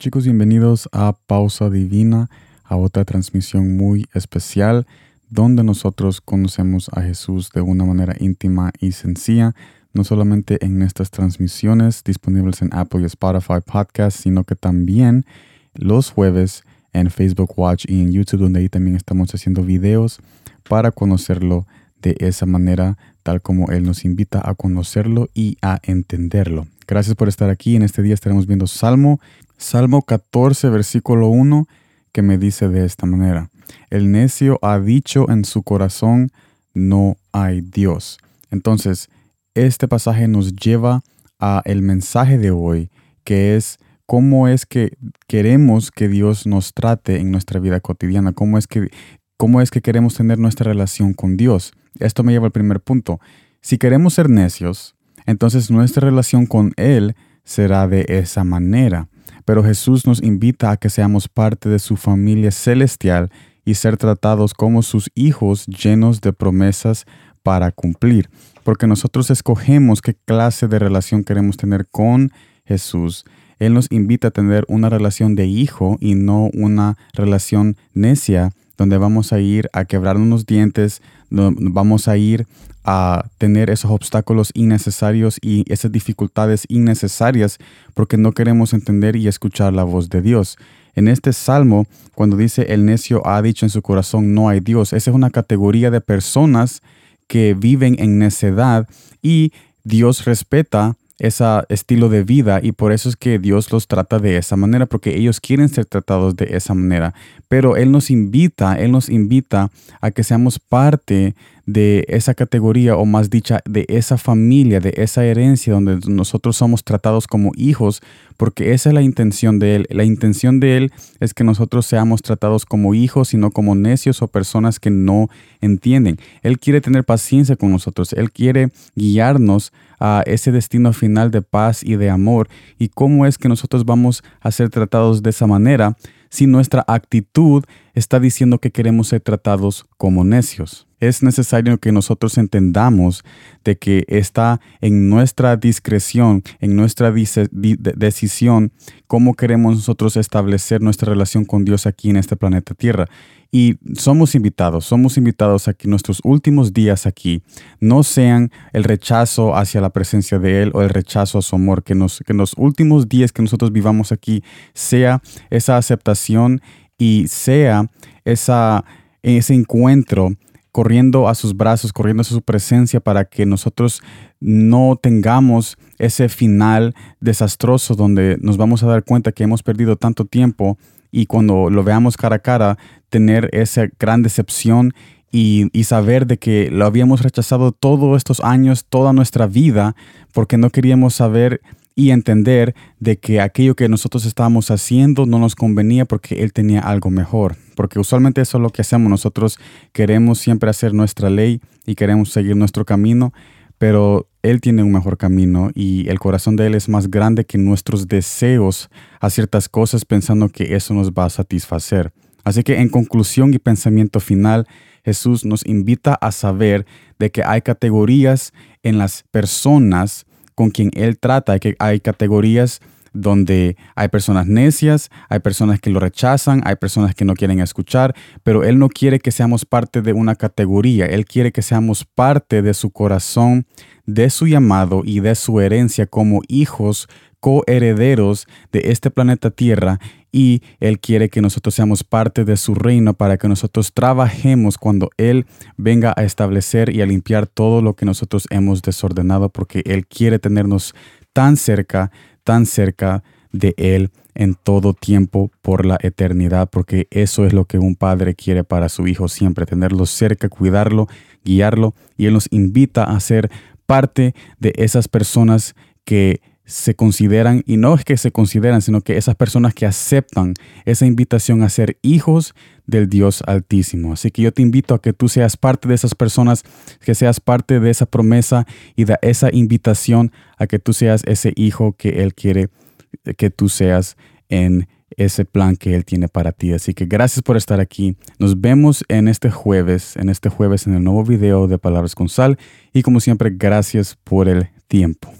Chicos, bienvenidos a Pausa Divina, a otra transmisión muy especial donde nosotros conocemos a Jesús de una manera íntima y sencilla, no solamente en estas transmisiones disponibles en Apple y Spotify Podcast, sino que también los jueves en Facebook Watch y en YouTube, donde ahí también estamos haciendo videos para conocerlo de esa manera, tal como Él nos invita a conocerlo y a entenderlo. Gracias por estar aquí. En este día estaremos viendo Salmo, Salmo 14, versículo 1, que me dice de esta manera. El necio ha dicho en su corazón, no hay Dios. Entonces, este pasaje nos lleva a el mensaje de hoy, que es cómo es que queremos que Dios nos trate en nuestra vida cotidiana, cómo es que, cómo es que queremos tener nuestra relación con Dios. Esto me lleva al primer punto. Si queremos ser necios, entonces nuestra relación con Él será de esa manera. Pero Jesús nos invita a que seamos parte de su familia celestial y ser tratados como sus hijos llenos de promesas para cumplir. Porque nosotros escogemos qué clase de relación queremos tener con Jesús. Él nos invita a tener una relación de hijo y no una relación necia donde vamos a ir a quebrar unos dientes, vamos a ir a tener esos obstáculos innecesarios y esas dificultades innecesarias porque no queremos entender y escuchar la voz de Dios. En este salmo, cuando dice el necio ha dicho en su corazón no hay Dios, esa es una categoría de personas que viven en necedad y Dios respeta ese estilo de vida y por eso es que Dios los trata de esa manera, porque ellos quieren ser tratados de esa manera. Pero Él nos invita, Él nos invita a que seamos parte de esa categoría o más dicha de esa familia, de esa herencia donde nosotros somos tratados como hijos, porque esa es la intención de Él. La intención de Él es que nosotros seamos tratados como hijos y no como necios o personas que no entienden. Él quiere tener paciencia con nosotros, Él quiere guiarnos a ese destino final de paz y de amor. ¿Y cómo es que nosotros vamos a ser tratados de esa manera si nuestra actitud está diciendo que queremos ser tratados como necios? Es necesario que nosotros entendamos de que está en nuestra discreción, en nuestra decisión, cómo queremos nosotros establecer nuestra relación con Dios aquí en este planeta Tierra. Y somos invitados, somos invitados a que nuestros últimos días aquí no sean el rechazo hacia la presencia de Él o el rechazo a su amor, que, nos, que los últimos días que nosotros vivamos aquí sea esa aceptación y sea esa, ese encuentro corriendo a sus brazos, corriendo a su presencia para que nosotros no tengamos ese final desastroso donde nos vamos a dar cuenta que hemos perdido tanto tiempo y cuando lo veamos cara a cara, tener esa gran decepción y, saber de que lo habíamos rechazado todos estos años, toda nuestra vida, porque no queríamos saber y entender de que aquello que nosotros estábamos haciendo no nos convenía porque Él tenía algo mejor. Porque usualmente eso es lo que hacemos. Nosotros queremos siempre hacer nuestra ley y queremos seguir nuestro camino, pero Él tiene un mejor camino y el corazón de Él es más grande que nuestros deseos a ciertas cosas pensando que eso nos va a satisfacer. Así que en conclusión y pensamiento final, Jesús nos invita a saber de que hay categorías en las personas con quien él trata, que hay categorías donde hay personas necias, hay personas que lo rechazan, hay personas que no quieren escuchar, pero Él no quiere que seamos parte de una categoría, Él quiere que seamos parte de su corazón, de su llamado y de su herencia como hijos coherederos de este planeta Tierra y Él quiere que nosotros seamos parte de su reino para que nosotros trabajemos cuando Él venga a establecer y a limpiar todo lo que nosotros hemos desordenado porque Él quiere tenernos tan cerca, tan cerca de Él en todo tiempo por la eternidad, porque eso es lo que un padre quiere para su hijo siempre, tenerlo cerca, cuidarlo, guiarlo, y Él nos invita a ser parte de esas personas que se consideran, y no es que se consideran, sino que esas personas que aceptan esa invitación a ser hijos del Dios Altísimo. Así que yo te invito a que tú seas parte de esas personas, que seas parte de esa promesa y de esa invitación a que tú seas ese hijo que Él quiere que tú seas en ese plan que Él tiene para ti. Así que gracias por estar aquí. Nos vemos en este jueves, en este jueves en el nuevo video de Palabras con Sal. Y como siempre, gracias por el tiempo.